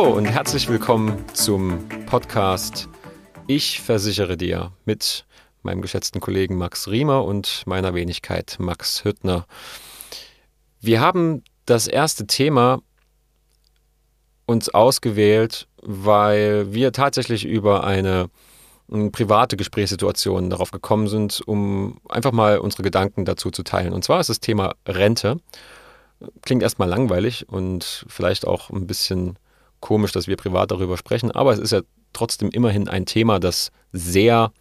Und herzlich willkommen zum Podcast Ich versichere dir mit meinem geschätzten Kollegen Max Riemer und meiner Wenigkeit Max Hüttner. Wir haben das erste Thema uns ausgewählt, weil wir tatsächlich über eine private Gesprächssituation darauf gekommen sind, um einfach mal unsere Gedanken dazu zu teilen. Und zwar ist das Thema Rente. Klingt erstmal langweilig und vielleicht auch ein bisschen komisch, dass wir privat darüber sprechen, aber es ist ja trotzdem immerhin ein Thema, das sehr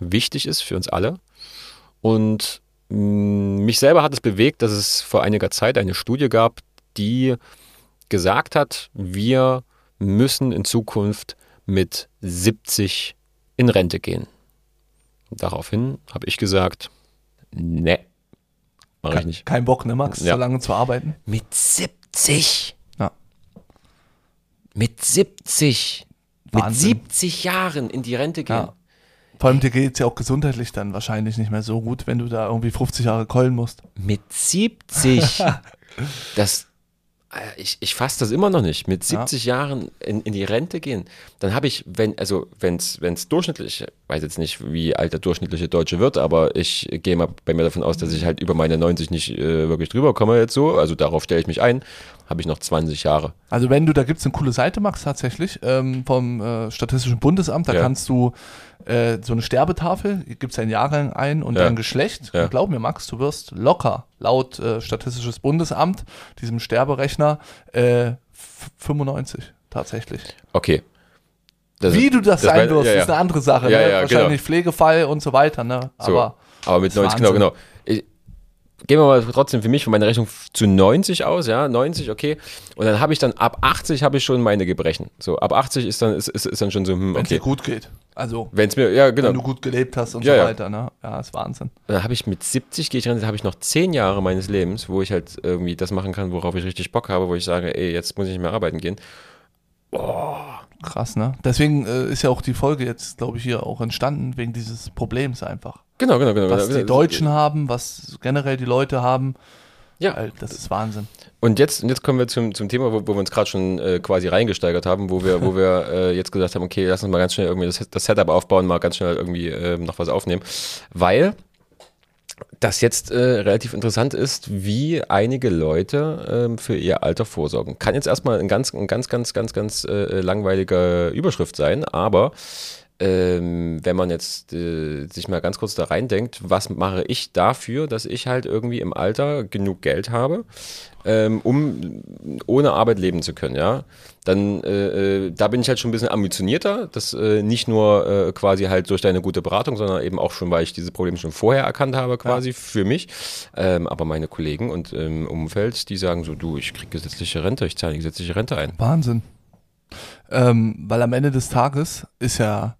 wichtig ist für uns alle. Und mich selber hat es bewegt, dass es vor einiger Zeit eine Studie gab, die gesagt hat, wir müssen in Zukunft mit 70 in Rente gehen. daraufhin habe ich gesagt, ne, mache ich nicht. Kein Bock, ne, Max, Ja. so lange zu arbeiten. Mit 70? Ja. Mit 70? Mit Wahnsinn. 70 Jahren in die Rente gehen? Ja. Vor allem dir geht es ja auch gesundheitlich dann wahrscheinlich nicht mehr so gut, wenn du da irgendwie 50 Jahre keulen musst. Mit 70? das, äh, ich, ich fasse das immer noch nicht. Mit 70 Jahren in, in die Rente gehen. Dann habe ich, wenn, also wenn es durchschnittlich, ich weiß jetzt nicht, wie alt der durchschnittliche Deutsche wird, aber ich gehe mal bei mir davon aus, dass ich halt über meine 90 nicht äh, wirklich drüber komme jetzt so. Also darauf stelle ich mich ein. Habe ich noch 20 Jahre. Also wenn du, da gibt es eine coole Seite, Max, tatsächlich, ähm, vom äh, Statistischen Bundesamt, da Ja. kannst du äh, so eine Sterbetafel, gibst dein Jahrgang ein und Ja. dein Geschlecht. Ja. Und glaub mir, Max, du wirst locker, laut äh, Statistisches Bundesamt, diesem Sterberechner, äh, f- 95 tatsächlich. Okay. Das- Wie du das, das sein wirst, ist eine andere Sache. Ne? ja, Wahrscheinlich Pflegefall und so weiter. Ne? So, Aber aber mit das ist 90, genau, genau. Ich, gehen wir mal trotzdem für mich von meiner Rechnung zu 90 aus, ja, 90, okay. Und dann habe ich dann ab 80 habe ich schon meine Gebrechen. So, ab 80 ist dann, ist, ist, ist dann schon so, hm, wenn es dir okay. gut geht. Also, Wenn es mir, ja, genau. wenn du gut gelebt hast und Ja, so weiter. Ne? Ja, ist Wahnsinn. Dann habe ich mit 70 gehe ich ran, habe ich noch 10 Jahre meines Lebens, wo ich halt irgendwie das machen kann, worauf ich richtig Bock habe, wo ich sage, ey, jetzt muss ich nicht mehr arbeiten gehen. Krass, ne? Deswegen äh, ist ja auch die Folge jetzt, glaube ich, hier auch entstanden, wegen dieses Problems einfach. Genau, genau, genau. Was genau. die Deutschen haben, was generell die Leute haben. Ja. Das ist Wahnsinn. Und jetzt, und jetzt kommen wir zum, zum Thema, wo, wo wir uns gerade schon äh, quasi reingesteigert haben, wo wir, wo wir äh, jetzt gesagt haben, okay, lass uns mal ganz schnell irgendwie das, das Setup aufbauen, mal ganz schnell irgendwie ähm, noch was aufnehmen. Weil das jetzt äh, relativ interessant ist, wie einige Leute ähm, für ihr Alter vorsorgen. Kann jetzt erstmal ein ganz, ein ganz, ganz, ganz, ganz äh, langweilige Überschrift sein, aber ähm, wenn man jetzt äh, sich mal ganz kurz da reindenkt, was mache ich dafür, dass ich halt irgendwie im Alter genug Geld habe, ähm, um ohne Arbeit leben zu können, ja, dann äh, äh, da bin ich halt schon ein bisschen ambitionierter, das äh, nicht nur äh, quasi halt durch deine gute Beratung, sondern eben auch schon, weil ich diese Probleme schon vorher erkannt habe, quasi für mich. Ähm, aber meine Kollegen und im Umfeld, die sagen so, du, ich krieg gesetzliche Rente, ich zahle die gesetzliche Rente ein. Wahnsinn. Ähm, weil am Ende des Tages ist ja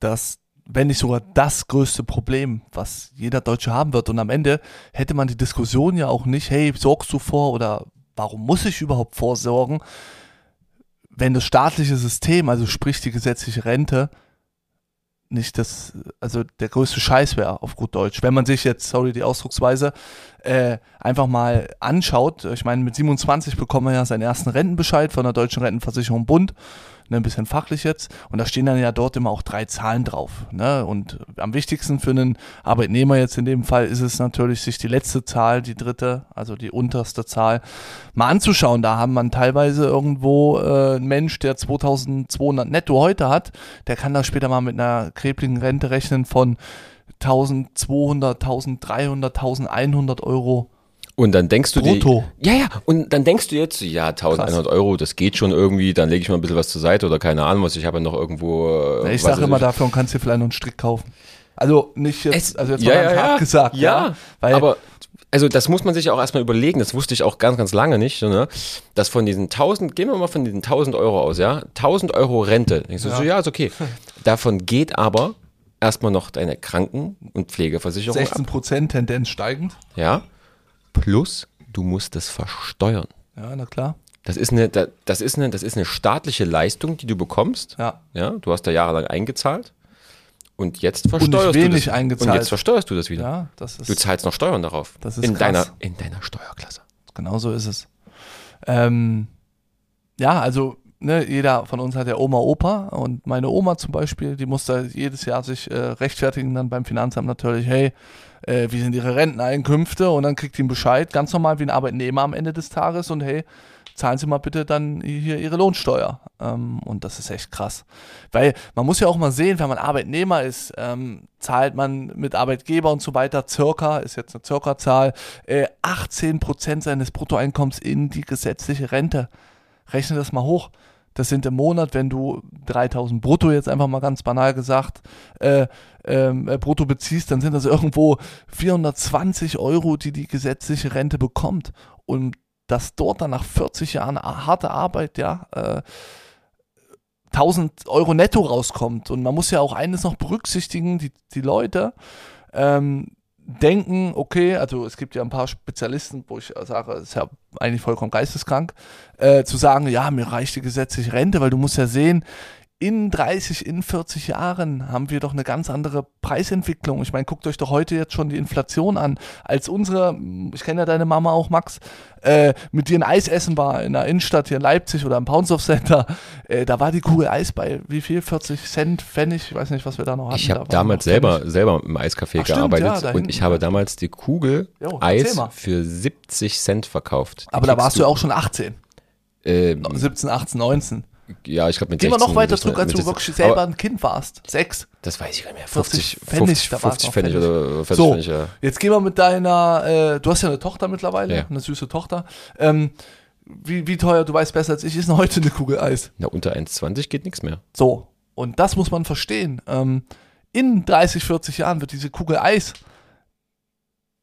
das, wenn nicht sogar das größte Problem, was jeder Deutsche haben wird. Und am Ende hätte man die Diskussion ja auch nicht, hey, sorgst du vor oder warum muss ich überhaupt vorsorgen, wenn das staatliche System, also sprich die gesetzliche Rente, nicht das, also der größte Scheiß wäre auf gut Deutsch. Wenn man sich jetzt, sorry die Ausdrucksweise, äh, einfach mal anschaut, ich meine, mit 27 bekommt man ja seinen ersten Rentenbescheid von der Deutschen Rentenversicherung Bund, ne, ein bisschen fachlich jetzt, und da stehen dann ja dort immer auch drei Zahlen drauf. Ne? Und am wichtigsten für einen Arbeitnehmer jetzt in dem Fall ist es natürlich, sich die letzte Zahl, die dritte, also die unterste Zahl, mal anzuschauen. Da haben man teilweise irgendwo äh, einen Mensch, der 2200 netto heute hat, der kann da später mal mit einer kreblichen Rente rechnen von 1200, 1300, 1100 Euro. Und dann denkst du Brutto. dir. Ja, ja. Und dann denkst du jetzt, ja, 1100 Euro, das geht schon irgendwie, dann lege ich mal ein bisschen was zur Seite oder keine Ahnung was. Ich habe ja noch irgendwo. äh, Ich was sage immer, dafür kannst du dir vielleicht noch einen Strick kaufen. Also nicht jetzt, Es- also jetzt ja, mal ja, ja. gesagt, ja. Ja, weil aber also das muss man sich auch erstmal überlegen, das wusste ich auch ganz, ganz lange nicht, ne? dass von diesen 1000, gehen wir mal von diesen 1000 Euro aus, ja, 1000 Euro Rente, denkst du Ja. so, ja, ist okay. Davon geht aber erstmal noch deine Kranken- und Pflegeversicherung 16 ab, Prozent Tendenz steigend. ja, plus du musst es versteuern. Ja, na klar. Das ist eine, da- das ist eine, das ist eine staatliche Leistung, die du bekommst, Ja. ja, du hast da jahrelang eingezahlt und jetzt versteuerst du wenig das. eingezahlt. Und jetzt versteuerst du das wieder. Ja, das ist Du zahlst noch Steuern darauf. Das ist in krass. deiner in deiner Steuerklasse. genau so ist es. Ähm, ja, also ne, jeder von uns hat ja Oma, Opa und meine Oma zum Beispiel, die muss da jedes Jahr sich äh, rechtfertigen dann beim Finanzamt natürlich, hey, äh, wie sind ihre Renteneinkünfte und dann kriegt die einen Bescheid, ganz normal wie ein Arbeitnehmer am Ende des Tages und hey, zahlen Sie mal bitte dann hier Ihre Lohnsteuer. Ähm, und das ist echt krass. Weil man muss ja auch mal sehen, wenn man Arbeitnehmer ist, ähm, zahlt man mit Arbeitgeber und so weiter circa, ist jetzt eine circa Zahl, äh, 18% seines Bruttoeinkommens in die gesetzliche Rente. Rechne das mal hoch. Das sind im Monat, wenn du 3000 brutto jetzt einfach mal ganz banal gesagt äh, ähm, äh, brutto beziehst, dann sind das irgendwo 420 Euro, die die gesetzliche Rente bekommt. Und dass dort dann nach 40 Jahren harte Arbeit, ja, äh, 1000 Euro netto rauskommt. Und man muss ja auch eines noch berücksichtigen, die, die Leute, ähm, denken, okay, also es gibt ja ein paar Spezialisten, wo ich sage, es ist ja eigentlich vollkommen geisteskrank, äh, zu sagen, ja, mir reicht die gesetzliche Rente, weil du musst ja sehen, in 30, in 40 Jahren haben wir doch eine ganz andere Preisentwicklung. Ich meine, guckt euch doch heute jetzt schon die Inflation an. Als unsere, ich kenne ja deine Mama auch, Max, äh, mit dir ein Eis essen war in der Innenstadt hier in Leipzig oder im Poundsdorf Center, äh, da war die Kugel Eis bei wie viel? 40 Cent, Pfennig? Ich weiß nicht, was wir da noch hatten. Ich habe da damals selber, selber im Eiscafé Ach, gearbeitet stimmt, ja, und ich habe damals die Kugel jo, Eis für 70 Cent verkauft. Die Aber da warst du auch schon 18. Ähm, 17, 18, 19. Ja, ich glaube mit Gehen wir noch weiter zurück, als du wirklich selber ein Kind warst. Sechs. Das weiß ich gar nicht mehr. 50, 50 Pfennig, 50, 50 Pfennig, oder 40 so, Pfennig, ja. Jetzt gehen wir mit deiner, äh, du hast ja eine Tochter mittlerweile, ja. eine süße Tochter. Ähm, wie, wie teuer, du weißt besser als ich, ist denn heute eine Kugel Eis? Na, unter 1,20 geht nichts mehr. So, und das muss man verstehen. Ähm, in 30, 40 Jahren wird diese Kugel Eis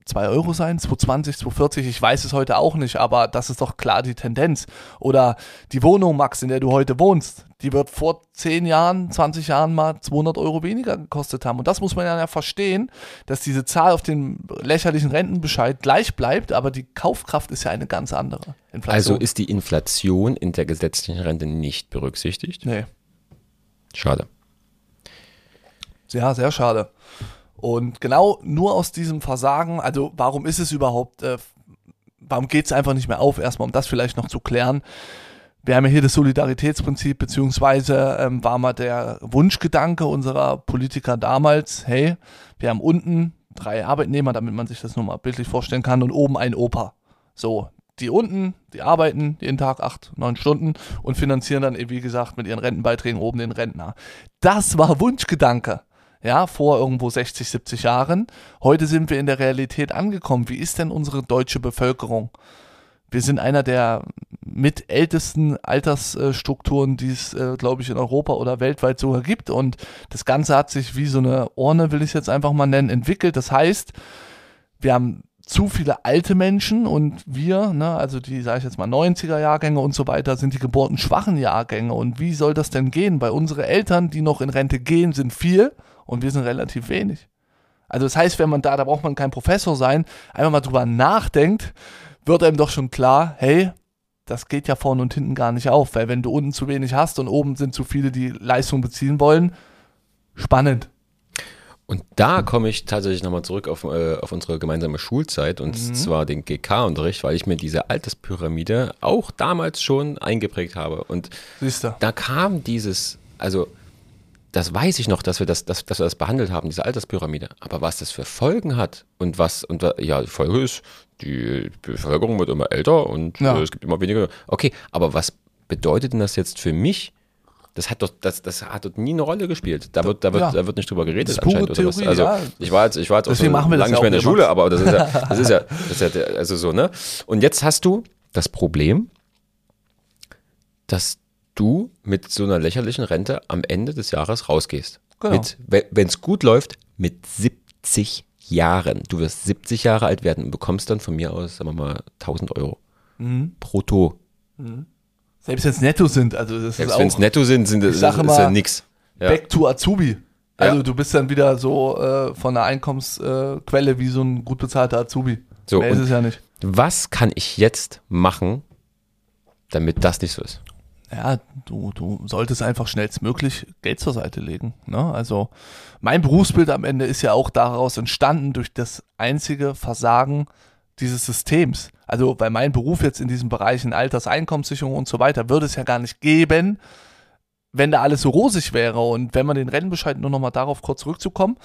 2 Euro sein, 220, 240, ich weiß es heute auch nicht, aber das ist doch klar die Tendenz. Oder die Wohnung, Max, in der du heute wohnst, die wird vor 10 Jahren, 20 Jahren mal 200 Euro weniger gekostet haben. Und das muss man ja verstehen, dass diese Zahl auf dem lächerlichen Rentenbescheid gleich bleibt, aber die Kaufkraft ist ja eine ganz andere. Inflation. Also ist die Inflation in der gesetzlichen Rente nicht berücksichtigt? Nee. Schade. Ja, sehr schade. Und genau nur aus diesem Versagen, also warum ist es überhaupt, äh, warum geht es einfach nicht mehr auf, erstmal um das vielleicht noch zu klären. Wir haben ja hier das Solidaritätsprinzip, beziehungsweise ähm, war mal der Wunschgedanke unserer Politiker damals, hey, wir haben unten drei Arbeitnehmer, damit man sich das nur mal bildlich vorstellen kann, und oben ein Opa. So, die unten, die arbeiten jeden Tag acht, neun Stunden und finanzieren dann, wie gesagt, mit ihren Rentenbeiträgen oben den Rentner. Das war Wunschgedanke ja, vor irgendwo 60, 70 Jahren. Heute sind wir in der Realität angekommen. Wie ist denn unsere deutsche Bevölkerung? Wir sind einer der mit ältesten Altersstrukturen, die es, äh, glaube ich, in Europa oder weltweit sogar gibt. Und das Ganze hat sich wie so eine Urne, will ich es jetzt einfach mal nennen, entwickelt. Das heißt, wir haben zu viele alte Menschen und wir, ne, also die, sage ich jetzt mal, 90er Jahrgänge und so weiter, sind die geburtenschwachen Jahrgänge. Und wie soll das denn gehen? Weil unsere Eltern, die noch in Rente gehen, sind viel und wir sind relativ wenig. Also das heißt, wenn man da, da braucht man kein Professor sein, einfach mal drüber nachdenkt, wird einem doch schon klar, hey, das geht ja vorne und hinten gar nicht auf, weil wenn du unten zu wenig hast und oben sind zu viele, die Leistung beziehen wollen, spannend. Und da komme ich tatsächlich nochmal zurück auf, äh, auf unsere gemeinsame Schulzeit und mhm. zwar den GK-Unterricht, weil ich mir diese Alterspyramide auch damals schon eingeprägt habe. Und Siehste. da kam dieses, also das weiß ich noch, dass wir das, dass, dass wir das behandelt haben, diese Alterspyramide. Aber was das für Folgen hat und was, und ja, die Folge ist, die Bevölkerung wird immer älter und ja. äh, es gibt immer weniger. Okay, aber was bedeutet denn das jetzt für mich? Das hat, doch, das, das hat dort nie eine Rolle gespielt. Da wird, da wird, ja. da wird nicht drüber geredet anscheinend. Theorie, oder was. Also ja. ich war jetzt, ich war jetzt Deswegen auch so lange nicht mehr in der Schule, aber das ist ja, das ist ja, das ist ja also so, ne? Und jetzt hast du das Problem, dass du mit so einer lächerlichen Rente am Ende des Jahres rausgehst. Genau. Wenn es gut läuft, mit 70 Jahren. Du wirst 70 Jahre alt werden und bekommst dann von mir aus, sagen wir mal, 1000 Euro mhm. brutto. Mhm. Selbst wenn es netto sind, also das Selbst wenn es netto sind, sind das, ist ja nix. Ja. Back to Azubi. Also ja. du bist dann wieder so äh, von der Einkommensquelle äh, wie so ein gut bezahlter Azubi. So, Mehr ist es ja nicht. Was kann ich jetzt machen, damit das nicht so ist? Ja, du, du solltest einfach schnellstmöglich Geld zur Seite legen. Ne? Also mein Berufsbild am Ende ist ja auch daraus entstanden durch das einzige Versagen dieses Systems. Also bei meinem Beruf jetzt in diesen Bereichen Alterseinkommenssicherung und so weiter würde es ja gar nicht geben, wenn da alles so rosig wäre und wenn man den Rennbescheid nur noch mal darauf kurz zurückzukommen,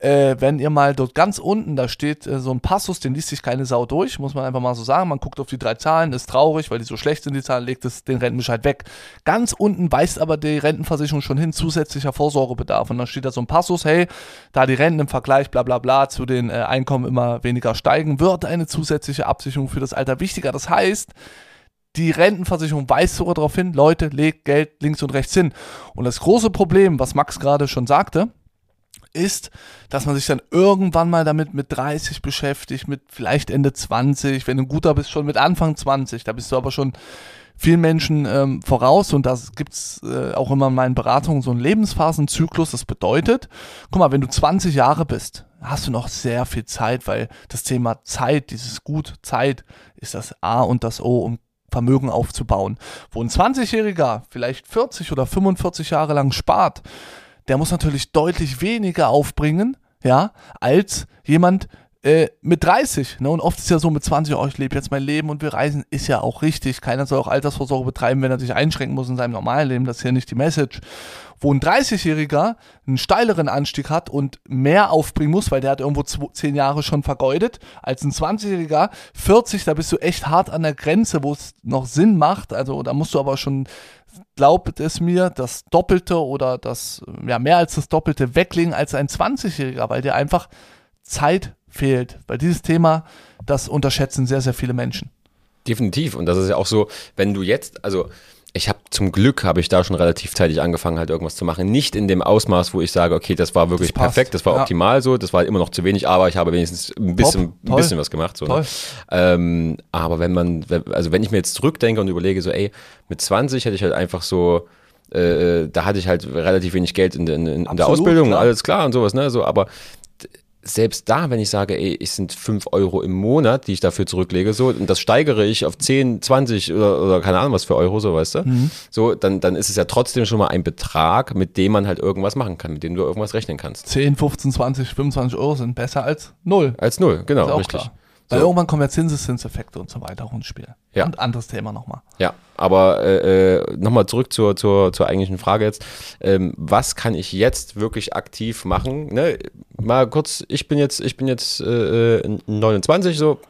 äh, wenn ihr mal dort ganz unten, da steht äh, so ein Passus, den liest sich keine Sau durch, muss man einfach mal so sagen. Man guckt auf die drei Zahlen, ist traurig, weil die so schlecht sind, die Zahlen, legt es den Rentenbescheid weg. Ganz unten weist aber die Rentenversicherung schon hin, zusätzlicher Vorsorgebedarf. Und dann steht da so ein Passus, hey, da die Renten im Vergleich bla bla bla zu den äh, Einkommen immer weniger steigen, wird eine zusätzliche Absicherung für das Alter wichtiger. Das heißt, die Rentenversicherung weist sogar darauf hin, Leute, legt Geld links und rechts hin. Und das große Problem, was Max gerade schon sagte, ist, dass man sich dann irgendwann mal damit mit 30 beschäftigt, mit vielleicht Ende 20, wenn du ein guter bist, schon mit Anfang 20, da bist du aber schon vielen Menschen ähm, voraus und das gibt's äh, auch immer in meinen Beratungen so einen Lebensphasenzyklus. Das bedeutet, guck mal, wenn du 20 Jahre bist, hast du noch sehr viel Zeit, weil das Thema Zeit, dieses Gut Zeit, ist das A und das O, um Vermögen aufzubauen. Wo ein 20-Jähriger vielleicht 40 oder 45 Jahre lang spart, der muss natürlich deutlich weniger aufbringen, ja, als jemand, äh, mit 30. Ne? Und oft ist ja so mit 20, oh, ich lebe jetzt mein Leben und wir reisen, ist ja auch richtig. Keiner soll auch Altersvorsorge betreiben, wenn er sich einschränken muss in seinem normalen Leben. Das ist ja nicht die Message. Wo ein 30-Jähriger einen steileren Anstieg hat und mehr aufbringen muss, weil der hat irgendwo 10 Jahre schon vergeudet, als ein 20-Jähriger. 40, da bist du echt hart an der Grenze, wo es noch Sinn macht. Also da musst du aber schon glaubt es mir, das Doppelte oder das, ja, mehr als das Doppelte weglegen als ein 20-Jähriger, weil der einfach Zeit fehlt. Weil dieses Thema, das unterschätzen sehr, sehr viele Menschen. Definitiv. Und das ist ja auch so, wenn du jetzt, also ich habe zum Glück habe ich da schon relativ zeitig angefangen, halt irgendwas zu machen. Nicht in dem Ausmaß, wo ich sage, okay, das war wirklich das perfekt, das war ja. optimal so, das war immer noch zu wenig, aber ich habe wenigstens ein bisschen, ein bisschen was gemacht. So, ne? ähm, aber wenn man, also wenn ich mir jetzt zurückdenke und überlege, so, ey, mit 20 hätte ich halt einfach so, äh, äh, da hatte ich halt relativ wenig Geld in, in, in der Ausbildung, klar. alles klar und sowas, ne? So, aber selbst da, wenn ich sage, ey, es sind 5 Euro im Monat, die ich dafür zurücklege, so, und das steigere ich auf 10, 20 oder, oder keine Ahnung was für Euro, so weißt du, mhm. so, dann, dann ist es ja trotzdem schon mal ein Betrag, mit dem man halt irgendwas machen kann, mit dem du irgendwas rechnen kannst. 10, 15, 20, 25 Euro sind besser als null. Als null, genau, richtig. Klar. Weil so. irgendwann kommen ja Zinseszinseffekte und so weiter auch ins Spiel. Ja. Und anderes Thema nochmal. Ja, aber äh, äh, nochmal zurück zur, zur, zur eigentlichen Frage jetzt. Ähm, was kann ich jetzt wirklich aktiv machen? Ne? Mal kurz, ich bin jetzt, ich bin jetzt äh, 29, äh, so.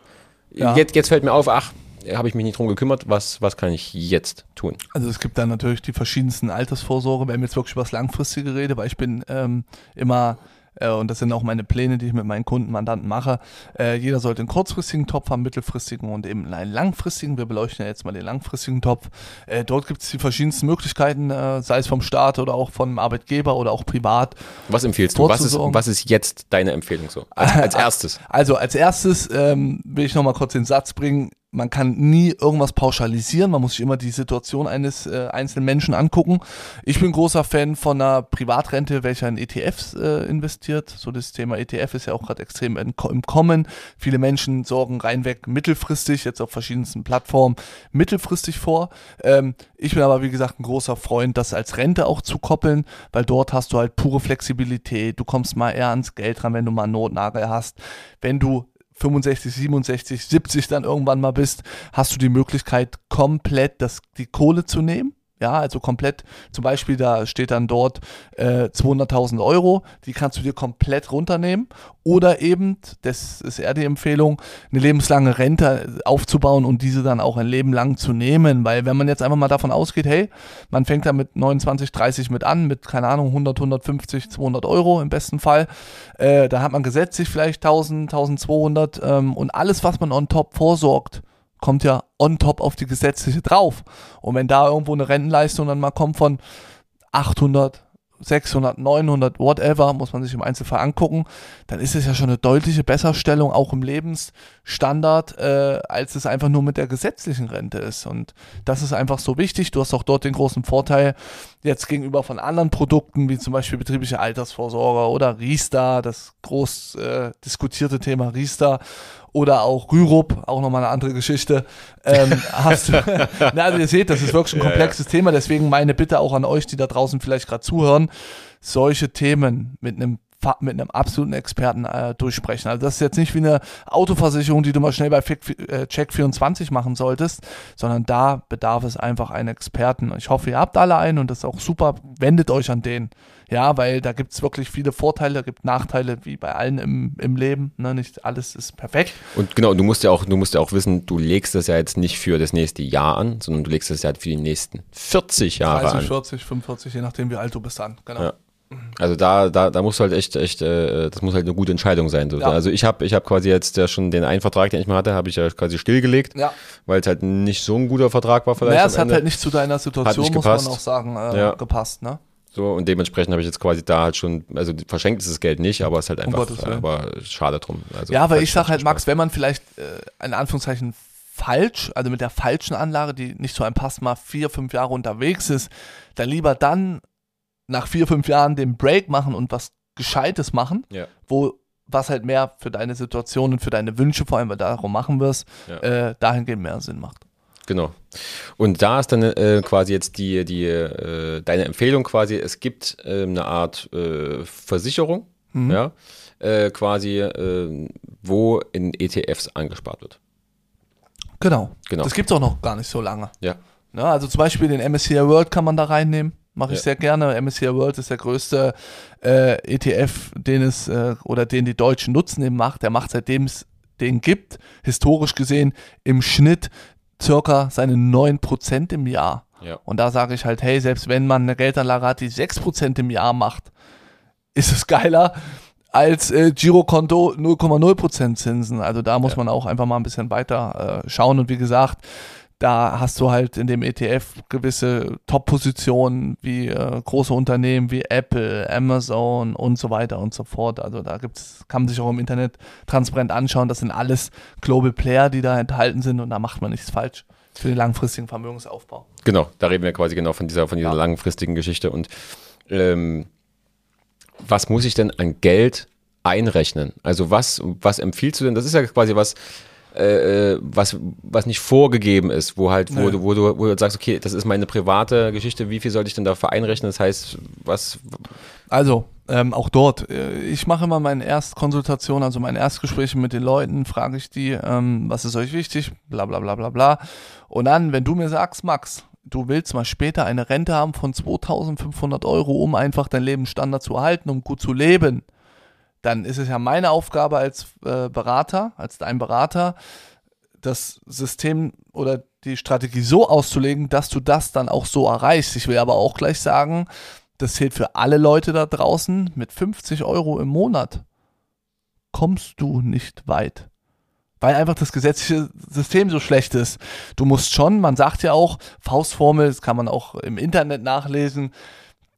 Ja. Jetzt, jetzt fällt mir auf, ach, habe ich mich nicht drum gekümmert, was, was kann ich jetzt tun? Also es gibt dann natürlich die verschiedensten Altersvorsorge, wenn wir jetzt wirklich über das Langfristige reden, weil ich bin ähm, immer äh, und das sind auch meine Pläne, die ich mit meinen Kunden, Mandanten mache. Äh, jeder sollte einen kurzfristigen Topf haben, mittelfristigen und eben einen langfristigen. Wir beleuchten ja jetzt mal den langfristigen Topf. Äh, dort gibt es die verschiedensten Möglichkeiten, sei es vom Staat oder auch vom Arbeitgeber oder auch privat. Was empfiehlst du? Was ist, was ist jetzt deine Empfehlung so? Als, als erstes? Also als erstes ähm, will ich nochmal kurz den Satz bringen man kann nie irgendwas pauschalisieren, man muss sich immer die Situation eines äh, einzelnen Menschen angucken. Ich bin großer Fan von einer Privatrente, welcher in ETFs äh, investiert. So das Thema ETF ist ja auch gerade extrem im Kommen. Viele Menschen sorgen reinweg mittelfristig, jetzt auf verschiedensten Plattformen, mittelfristig vor. Ähm, ich bin aber, wie gesagt, ein großer Freund, das als Rente auch zu koppeln, weil dort hast du halt pure Flexibilität. Du kommst mal eher ans Geld ran, wenn du mal einen Notnagel hast. Wenn du 65, 67, 70 dann irgendwann mal bist, hast du die Möglichkeit, komplett das, die Kohle zu nehmen ja, also komplett, zum Beispiel, da steht dann dort äh, 200.000 Euro, die kannst du dir komplett runternehmen. Oder eben, das ist eher die Empfehlung, eine lebenslange Rente aufzubauen und diese dann auch ein Leben lang zu nehmen. Weil wenn man jetzt einfach mal davon ausgeht, hey, man fängt da mit 29, 30 mit an, mit, keine Ahnung, 100, 150, 200 Euro im besten Fall, äh, da hat man gesetzlich vielleicht 1000, 1200 ähm, und alles, was man on top vorsorgt, kommt ja on top auf die gesetzliche drauf. Und wenn da irgendwo eine Rentenleistung dann mal kommt von 800, 600, 900, whatever, muss man sich im Einzelfall angucken, dann ist es ja schon eine deutliche Besserstellung auch im Lebensstandard, äh, als es einfach nur mit der gesetzlichen Rente ist. Und das ist einfach so wichtig. Du hast auch dort den großen Vorteil, jetzt gegenüber von anderen Produkten, wie zum Beispiel betriebliche Altersvorsorge oder Riester, das groß äh, diskutierte Thema Riester oder auch Rürup, auch nochmal eine andere Geschichte. Ähm, hast du, na, also ihr seht, das ist wirklich ein komplexes ja, ja. Thema, deswegen meine Bitte auch an euch, die da draußen vielleicht gerade zuhören, solche Themen mit einem mit einem absoluten Experten äh, durchsprechen. Also das ist jetzt nicht wie eine Autoversicherung, die du mal schnell bei äh, Check24 machen solltest, sondern da bedarf es einfach einen Experten. Ich hoffe, ihr habt alle einen und das ist auch super. Wendet euch an den. Ja, weil da gibt es wirklich viele Vorteile, gibt Nachteile, wie bei allen im, im Leben. Ne? Nicht alles ist perfekt. Und genau, du musst ja auch, du musst ja auch wissen, du legst das ja jetzt nicht für das nächste Jahr an, sondern du legst das ja für die nächsten 40 Jahre 30, an. 40, 45, je nachdem, wie alt du bist dann. Genau. Ja. Also da, da, da musst du halt echt, echt, äh, das muss halt eine gute Entscheidung sein. So. Ja. Also ich habe, ich habe quasi jetzt ja schon den einen Vertrag, den ich mal hatte, habe ich ja quasi stillgelegt, Ja. weil es halt nicht so ein guter Vertrag war vielleicht. Naja, am es hat Ende. halt nicht zu deiner Situation, muss man gepasst. auch sagen, äh, Ja. gepasst. Ne? So, und dementsprechend habe ich jetzt quasi da halt schon, also verschenkt ist das Geld nicht, aber es ist halt einfach, Willen. aber schade drum. Also Ja, aber ich sag halt. Max, wenn man vielleicht äh, in Anführungszeichen falsch, also mit der falschen Anlage, die nicht zu einem passt, mal vier, fünf Jahre unterwegs ist, dann lieber dann nach vier, fünf Jahren den Break machen und was Gescheites machen, Ja. wo was halt mehr für deine Situation und für deine Wünsche, vor allem, weil darum machen wirst, Ja. äh, dahingehend mehr Sinn macht. Genau. Und da ist dann äh, quasi jetzt die, die äh, deine Empfehlung quasi, es gibt äh, eine Art äh, Versicherung, Mhm. ja, äh, quasi, äh, wo in ETFs angespart wird. Genau. Genau. Das gibt's auch noch gar nicht so lange. Ja. Ne, also zum Beispiel den MSCI World kann man da reinnehmen. Mache ich Ja. sehr gerne. MSCI World ist der größte ETF, den es äh, oder den die Deutschen nutzen im Markt. Der macht seitdem es den gibt, historisch gesehen im Schnitt circa seine 9% im Jahr. Ja. Und da sage ich halt, hey, selbst wenn man eine Geldanlage hat, die 6% im Jahr macht, ist es geiler als äh, Girokonto 0,0% Zinsen. Also da muss Ja. man auch einfach mal ein bisschen weiter äh, schauen. Und wie gesagt, da hast du halt in dem ETF gewisse Top-Positionen wie äh, große Unternehmen wie Apple, Amazon und so weiter und so fort. Also da gibt's, kann man sich auch im Internet transparent anschauen. Das sind alles Global Player, die da enthalten sind und da macht man nichts falsch für den langfristigen Vermögensaufbau. Genau, da reden wir quasi genau von dieser, von dieser Ja. langfristigen Geschichte. Und ähm, was muss ich denn an Geld einrechnen? Also was, was empfiehlst du denn? Das ist ja quasi was, äh, was, was nicht vorgegeben ist, wo halt, wo, Nö. du, wo, du, wo du sagst, okay, das ist meine private Geschichte, wie viel sollte ich denn dafür einrechnen? Das heißt, was, Also, ähm, auch dort, äh, ich mache immer meine Erstkonsultation, also meine Erstgespräche mit den Leuten, frage ich die, ähm, was ist euch wichtig, bla bla bla bla bla. Und dann, wenn du mir sagst, Max, du willst mal später eine Rente haben von 2500 Euro, um einfach deinen Lebensstandard zu erhalten, um gut zu leben, dann ist es ja meine Aufgabe als äh, Berater, als dein Berater, das System oder die Strategie so auszulegen, dass du das dann auch so erreichst. Ich will aber auch gleich sagen, das zählt für alle Leute da draußen, mit 50 Euro im Monat kommst du nicht weit. Weil einfach das gesetzliche System so schlecht ist. Du musst schon, man sagt ja auch, Faustformel, das kann man auch im Internet nachlesen,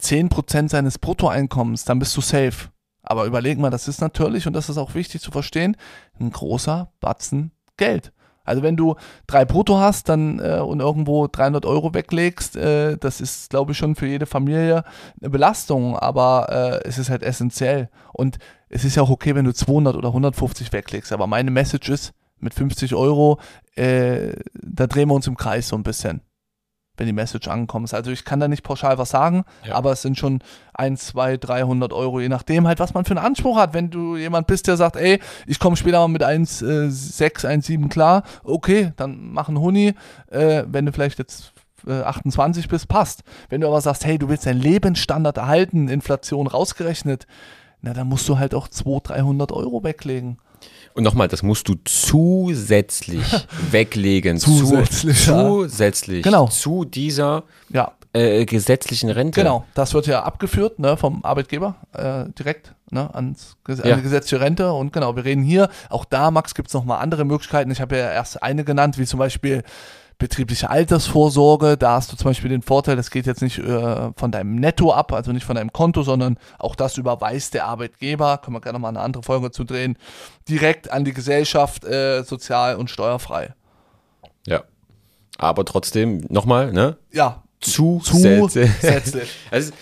10% seines Bruttoeinkommens, dann bist du safe. Aber überleg mal, das ist natürlich, und das ist auch wichtig zu verstehen, ein großer Batzen Geld. Also wenn du drei Brutto hast dann äh, und irgendwo 300 Euro weglegst, äh, das ist, glaube ich, schon für jede Familie eine Belastung, aber äh, es ist halt essentiell. Und es ist ja auch okay, wenn du 200 oder 150 weglegst, aber meine Message ist, mit 50 Euro, äh, da drehen wir uns im Kreis so ein bisschen, wenn die Message ankommt. Also ich kann da nicht pauschal was sagen, Ja. aber es sind schon 1, 2, 300 Euro, je nachdem halt, was man für einen Anspruch hat. Wenn du jemand bist, der sagt, ey, ich komme später mal mit 1,6, 1,7 klar, okay, dann mach einen Huni. Äh, wenn du vielleicht jetzt äh, 28 bist, passt. Wenn du aber sagst, hey, du willst deinen Lebensstandard erhalten, Inflation rausgerechnet, na, dann musst du halt auch 200, 300 Euro weglegen. Und nochmal, das musst du zusätzlich weglegen. Zusätzlich, Zu, ja. zusätzlich Genau. zu dieser Ja, äh, gesetzlichen Rente. Genau, das wird ja abgeführt ne, vom Arbeitgeber äh, direkt ne, ans, Ges- an Ja. die gesetzliche Rente. Und genau, wir reden hier, auch da, Max, gibt es nochmal andere Möglichkeiten. Ich habe ja erst eine genannt, wie zum Beispiel betriebliche Altersvorsorge. Da hast du zum Beispiel den Vorteil, das geht jetzt nicht äh, von deinem Netto ab, also nicht von deinem Konto, sondern auch das überweist der Arbeitgeber, können wir gerne mal eine andere Folge zu drehen, direkt an die Gesellschaft, äh, sozial und steuerfrei. Ja. Aber trotzdem, nochmal, ne? Ja, Zusätzlich. zusätzlich. Also,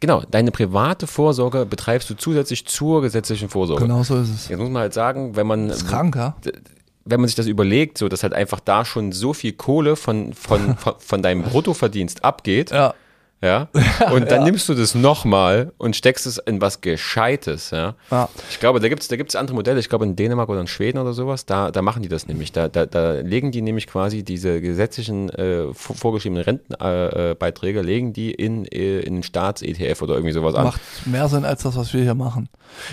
genau, deine private Vorsorge betreibst du zusätzlich zur gesetzlichen Vorsorge. genau so ist es. Jetzt muss man halt sagen, wenn man, Das ist krank, ja? Wenn man sich das überlegt, so dass halt einfach da schon so viel Kohle von, von, von, von deinem Bruttoverdienst abgeht, Ja. Ja, und dann nimmst du das nochmal und steckst es in was Gescheites, ja. Ja. Ich glaube, da gibt es da gibt's andere Modelle, ich glaube in Dänemark oder in Schweden oder sowas, da, da machen die das nämlich. Da, da, da legen die nämlich quasi diese gesetzlichen äh, vor- vorgeschriebenen Rentenbeiträge, äh, Beiträge, legen die in, äh, in Staats-ETF oder irgendwie sowas an. Macht mehr Sinn als das, was wir hier machen.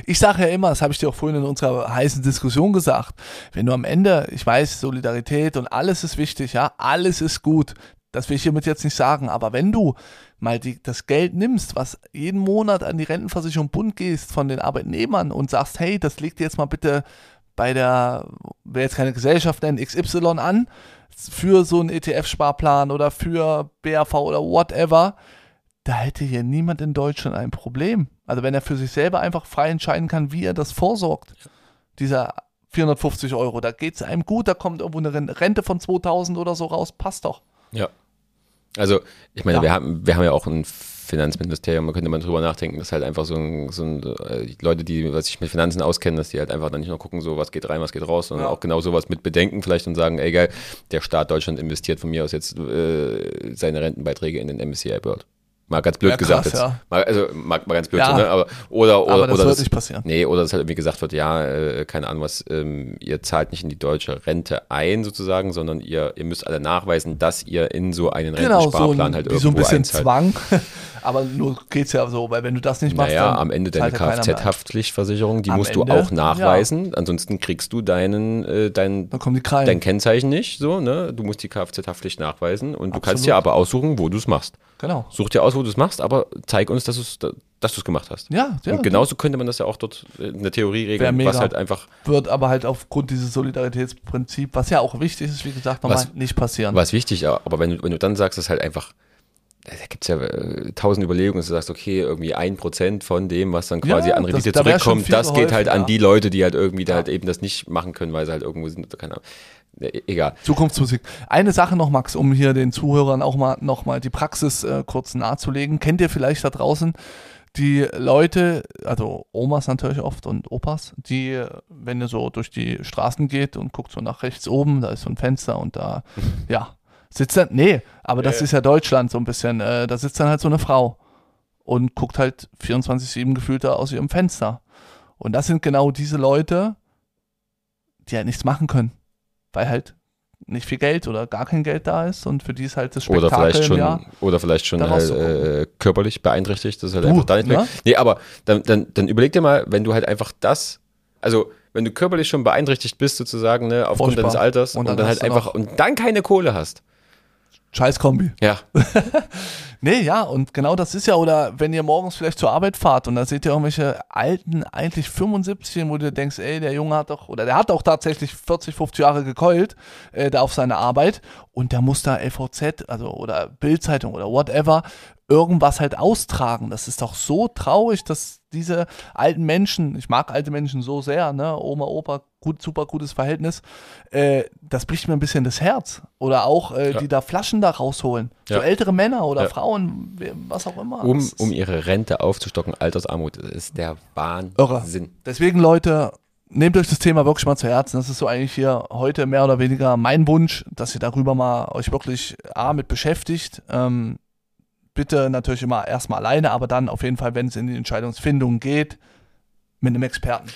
Ich sage ja immer, das habe ich dir auch vorhin in unserer heißen Diskussion gesagt, wenn du am Ende, ich weiß, Solidarität und alles ist wichtig, ja, alles ist gut. Das will ich hiermit jetzt nicht sagen, aber wenn du mal die, das Geld nimmst, was jeden Monat an die Rentenversicherung Bund gehst von den Arbeitnehmern und sagst, hey, das legt jetzt mal bitte bei der, wer jetzt keine Gesellschaft nennen, XY an, für so einen ETF-Sparplan oder für BAV oder whatever, da hätte hier niemand in Deutschland ein Problem. Also wenn er für sich selber einfach frei entscheiden kann, wie er das vorsorgt. Dieser 450 Euro, da geht es einem gut, da kommt irgendwo eine Ren- Rente von 2000 oder so raus, passt doch. Ja. Also, ich meine, Ja. wir, haben, wir haben ja auch ein Finanzministerium, da könnte man drüber nachdenken, dass halt einfach so ein, so ein äh, Leute, die was sich mit Finanzen auskennen, dass die halt einfach dann nicht nur gucken, so was geht rein, was geht raus, sondern Ja. auch genau sowas mit bedenken vielleicht und sagen, ey geil, der Staat Deutschland investiert von mir aus jetzt äh, seine Rentenbeiträge in den MSCI World. Mal ganz blöd Ja, gesagt krass, jetzt. ja. Mal, also mal, mal ganz blöd Ja. so, ne? Aber oder oder Aber das oder wird nicht passieren. Nee, oder dass halt irgendwie gesagt wird, ja, äh, keine Ahnung was, ähm, ihr zahlt nicht in die deutsche Rente ein sozusagen, sondern ihr, ihr müsst alle nachweisen, dass ihr in so einen Genau, so Rentensparplan ein, halt irgendwo so ein bisschen einzahlt. Zwang. Aber nur geht's ja so, weil wenn du das nicht machst, Naja, dann am Ende deine ja. Kfz-Haftpflichtversicherung, die Am musst Ende, du auch nachweisen, ansonsten kriegst du deinen, äh, dein, dein Kennzeichen nicht, so, ne? Du musst die Kfz-Haftpflicht nachweisen und du kannst Absolut. dir aber aussuchen, wo du es machst. genau. Such dir aus, wo du es machst, aber zeig uns, dass du es gemacht hast. Ja, ja. und genauso könnte man das ja auch dort in der Theorie regeln, was halt einfach Wird aber halt aufgrund dieses Solidaritätsprinzip, was ja auch wichtig ist, wie gesagt, nochmal Was- nicht passieren. Was wichtig, aber wenn du, wenn du dann sagst, dass halt einfach, da gibt es ja äh, tausend Überlegungen, dass du sagst, okay, irgendwie ein Prozent von dem, was dann quasi Ja, an Rendite da zurückkommt, das geht halt an ja. die Leute, die halt irgendwie da Ja. halt eben das nicht machen können, weil sie halt irgendwo sind, keine Ahnung. E- Egal. Zukunftsmusik. Eine Sache noch, Max, um hier den Zuhörern auch mal nochmal die Praxis äh, kurz nahezulegen. Kennt ihr vielleicht da draußen die Leute, also Omas natürlich oft und Opas, die, äh, wenn ihr so durch die Straßen geht und guckt so nach rechts oben, da ist so ein Fenster und da, ja, sitzt dann, nee, aber das Ja. ist ja Deutschland so ein bisschen, äh, da sitzt dann halt so eine Frau und guckt halt 24-7 gefühlt da aus ihrem Fenster. Und das sind genau diese Leute, die halt nichts machen können, weil halt nicht viel Geld oder gar kein Geld da ist und für die ist halt das Oder Spektakel vielleicht im schon, Jahr. oder vielleicht schon halt, äh, körperlich beeinträchtigt, das ist halt Du, einfach da nicht mehr. ne? Nee, aber dann, dann, dann überleg dir mal, wenn du halt einfach das, also wenn du körperlich schon beeinträchtigt bist sozusagen, ne, aufgrund deines Alters Und und dann dann, hast halt einfach und dann keine Kohle hast. Scheiß Kombi. Ja, Nee, ja, und genau das ist ja, oder wenn ihr morgens vielleicht zur Arbeit fahrt und da seht ihr irgendwelche alten, eigentlich 75, wo du denkst, ey, der Junge hat doch, oder der hat auch tatsächlich 40, 50 Jahre gekeult, äh, da auf seine Arbeit und der muss da LVZ, also, oder Bildzeitung oder whatever, irgendwas halt austragen. Das ist doch so traurig, dass diese alten Menschen, ich mag alte Menschen so sehr, ne, Oma, Opa, gut, super gutes Verhältnis, äh, das bricht mir ein bisschen das Herz. Oder auch, äh, Ja. die da Flaschen da rausholen. So Ja. ältere Männer oder Ja. Frauen, was auch immer. um, um ihre Rente aufzustocken, Altersarmut, ist der Irre. Wahnsinn. Deswegen, Leute, nehmt euch das Thema wirklich mal zu Herzen. Das ist so eigentlich hier heute mehr oder weniger mein Wunsch, dass ihr darüber mal euch wirklich A, mit beschäftigt. Ähm, bitte natürlich immer erstmal alleine, aber dann auf jeden Fall, wenn es in die Entscheidungsfindung geht, mit einem Experten.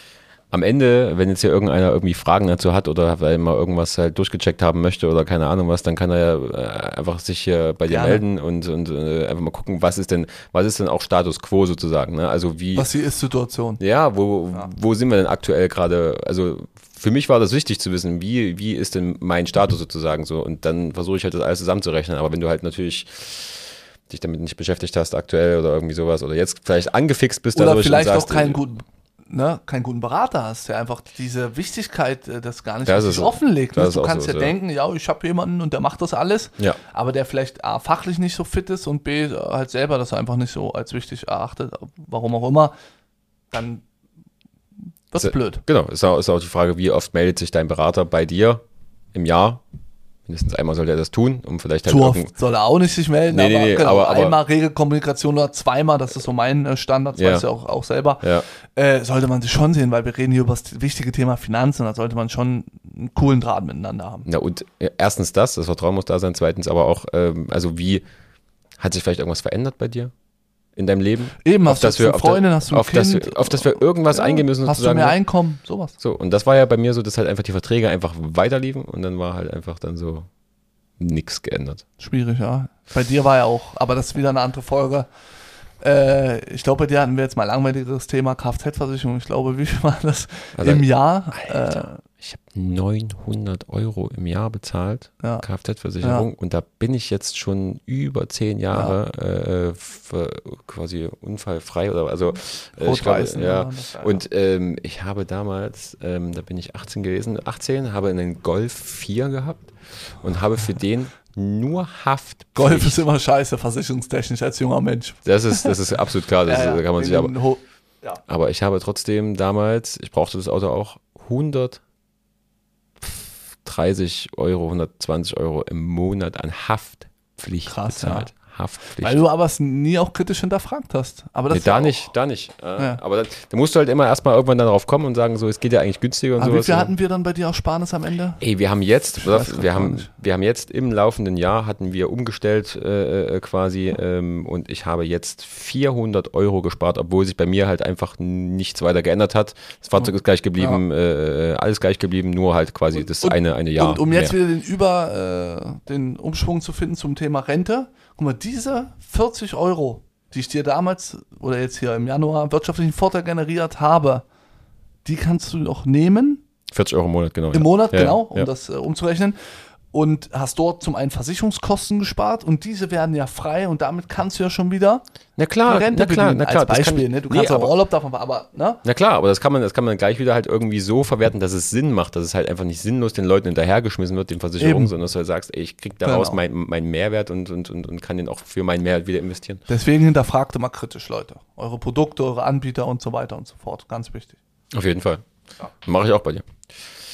Am Ende, wenn jetzt hier irgendeiner irgendwie Fragen dazu hat oder weil mal irgendwas halt durchgecheckt haben möchte oder keine Ahnung was, dann kann er ja äh, einfach sich hier bei dir melden und, und äh, einfach mal gucken, was ist denn, was ist denn auch Status quo sozusagen, ne? Also wie, Was die Ist-Situation. ja, wo, Ja. wo sind wir denn aktuell gerade? Also für mich war das wichtig zu wissen, wie, wie ist denn mein Status sozusagen so und dann versuche ich halt das alles zusammenzurechnen, aber wenn du halt natürlich dich damit nicht beschäftigt hast aktuell oder irgendwie sowas oder jetzt vielleicht angefixt bist Oder vielleicht auch sagst, keinen äh, guten, ne, keinen guten Berater hast, der einfach diese Wichtigkeit äh, das gar nicht Das ist offenlegt. Das Ne? ist Du auch kannst so, ja ja. denken, ja, ich habe jemanden und der macht das alles, Ja. aber der vielleicht A, fachlich nicht so fit ist und B, halt selber das einfach nicht so als wichtig erachtet, warum auch immer, dann wird's blöd. Genau, ist auch, ist auch die Frage, wie oft meldet sich dein Berater bei dir im Jahr? Mindestens einmal sollte er das tun, um vielleicht halt Zu oft soll er auch nicht sich melden, Nee, aber, nee, genau, aber- aber- einmal Regelkommunikation oder zweimal, das ist so mein äh, Standard, das Ja. weißt du auch, auch selber, Ja, äh, sollte man sich schon sehen, weil wir reden hier über das wichtige Thema Finanzen, da sollte man schon einen coolen Draht miteinander haben. na und äh, erstens das, das Vertrauen muss da sein, zweitens aber auch, ähm, also wie, Hat sich vielleicht irgendwas verändert bei dir? In deinem Leben? Eben, Auf hast du das wir- eine Freundin, hast du ein auf das, Kind. wir- auf das wir irgendwas Ja, eingehen müssen, Hast du mehr? Einkommen, sowas. So, und das war ja bei mir so, dass halt einfach die Verträge einfach weiterliefen und dann war halt einfach dann so nichts geändert. Schwierig, ja. Bei dir war ja auch, aber das ist wieder eine andere Folge. Äh, ich glaube, bei dir hatten wir jetzt mal langweiligeres Thema Kfz-Versicherung. Ich glaube, wie viel war das Also, im Jahr? Alter. Ich habe 900 Euro im Jahr bezahlt, Äh, ja. Kfz-Versicherung, und da bin ich jetzt schon über zehn Jahre äh, ver- quasi unfallfrei oder also äh, ich glaube, ne? ja. Ja- Und ähm, ich habe damals, ähm, da bin ich 18 gewesen, 18, habe einen Golf 4 gehabt und habe für den nur Haft. Golf ist immer scheiße, versicherungstechnisch als junger Mensch. Das ist, das ist absolut klar, das Ja, ja. da kann man sich aber. ja. Aber ich habe trotzdem damals, ich brauchte das Auto auch 130 Euro, 120 Euro im Monat an Haftpflicht Krass, bezahlt. Haftpflicht. Weil du aber es nie auch kritisch hinterfragt hast. Aber das nee, ja da nicht, da nicht. Äh, Ja. Aber dann, da musst du halt immer erstmal irgendwann darauf kommen und sagen, so, es geht ja eigentlich günstiger und Aber wie viel hatten wir dann bei dir auch Sparnis am Ende? Ey, wir haben jetzt, grad wir haben, nicht. wir haben jetzt im laufenden Jahr hatten wir umgestellt äh, äh, quasi ähm, und ich habe jetzt 400 Euro gespart, obwohl sich bei mir halt einfach nichts weiter geändert hat. Das Fahrzeug ist gleich geblieben, äh, alles gleich geblieben, nur halt quasi das und- eine eine Jahr. Und um jetzt mehr. wieder den Über, äh, den Umschwung zu finden zum Thema Rente, guck mal, diese 40 Euro, die ich dir damals oder jetzt hier im Januar wirtschaftlichen Vorteil generiert habe, die kannst du auch nehmen 40 Euro im Monat, genau. im ja. Monat, Ja, genau, um das äh, umzurechnen. Und hast dort zum einen Versicherungskosten gespart und diese werden ja frei und damit kannst du ja schon wieder Na klar, Rente na klar, na klar. Als das kann- Beispiel, ne? Du nee, kannst auch aber- Urlaub davon, aber, ne? Na klar, aber das kann man, das kann man gleich wieder halt irgendwie so verwerten, dass es Sinn macht, dass es halt einfach nicht sinnlos den Leuten hinterhergeschmissen wird, den Versicherungen, Eben. sondern dass du halt sagst, ey, ich krieg daraus Genau. meinen meinen Mehrwert und, und, und, und kann den auch für meinen Mehrwert wieder investieren. Deswegen hinterfragt immer kritisch, Leute. Eure Produkte, eure Anbieter und so weiter und so fort. Ganz wichtig. Auf jeden Fall. Mache ich auch bei dir.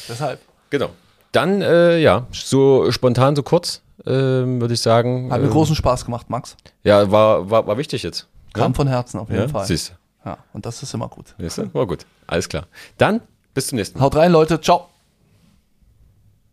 Deshalb. Genau. Dann, äh, ja, so spontan, so kurz, ähm, würde ich sagen. Hat mir ähm, großen Spaß gemacht, Max. Ja, war, war, war wichtig jetzt. Kam von Herzen auf jeden ja? Fall. Siehst Ja, und das ist immer gut. Siehst du? War gut. Alles klar. Dann, bis zum nächsten Mal. Haut rein, Leute. Ciao.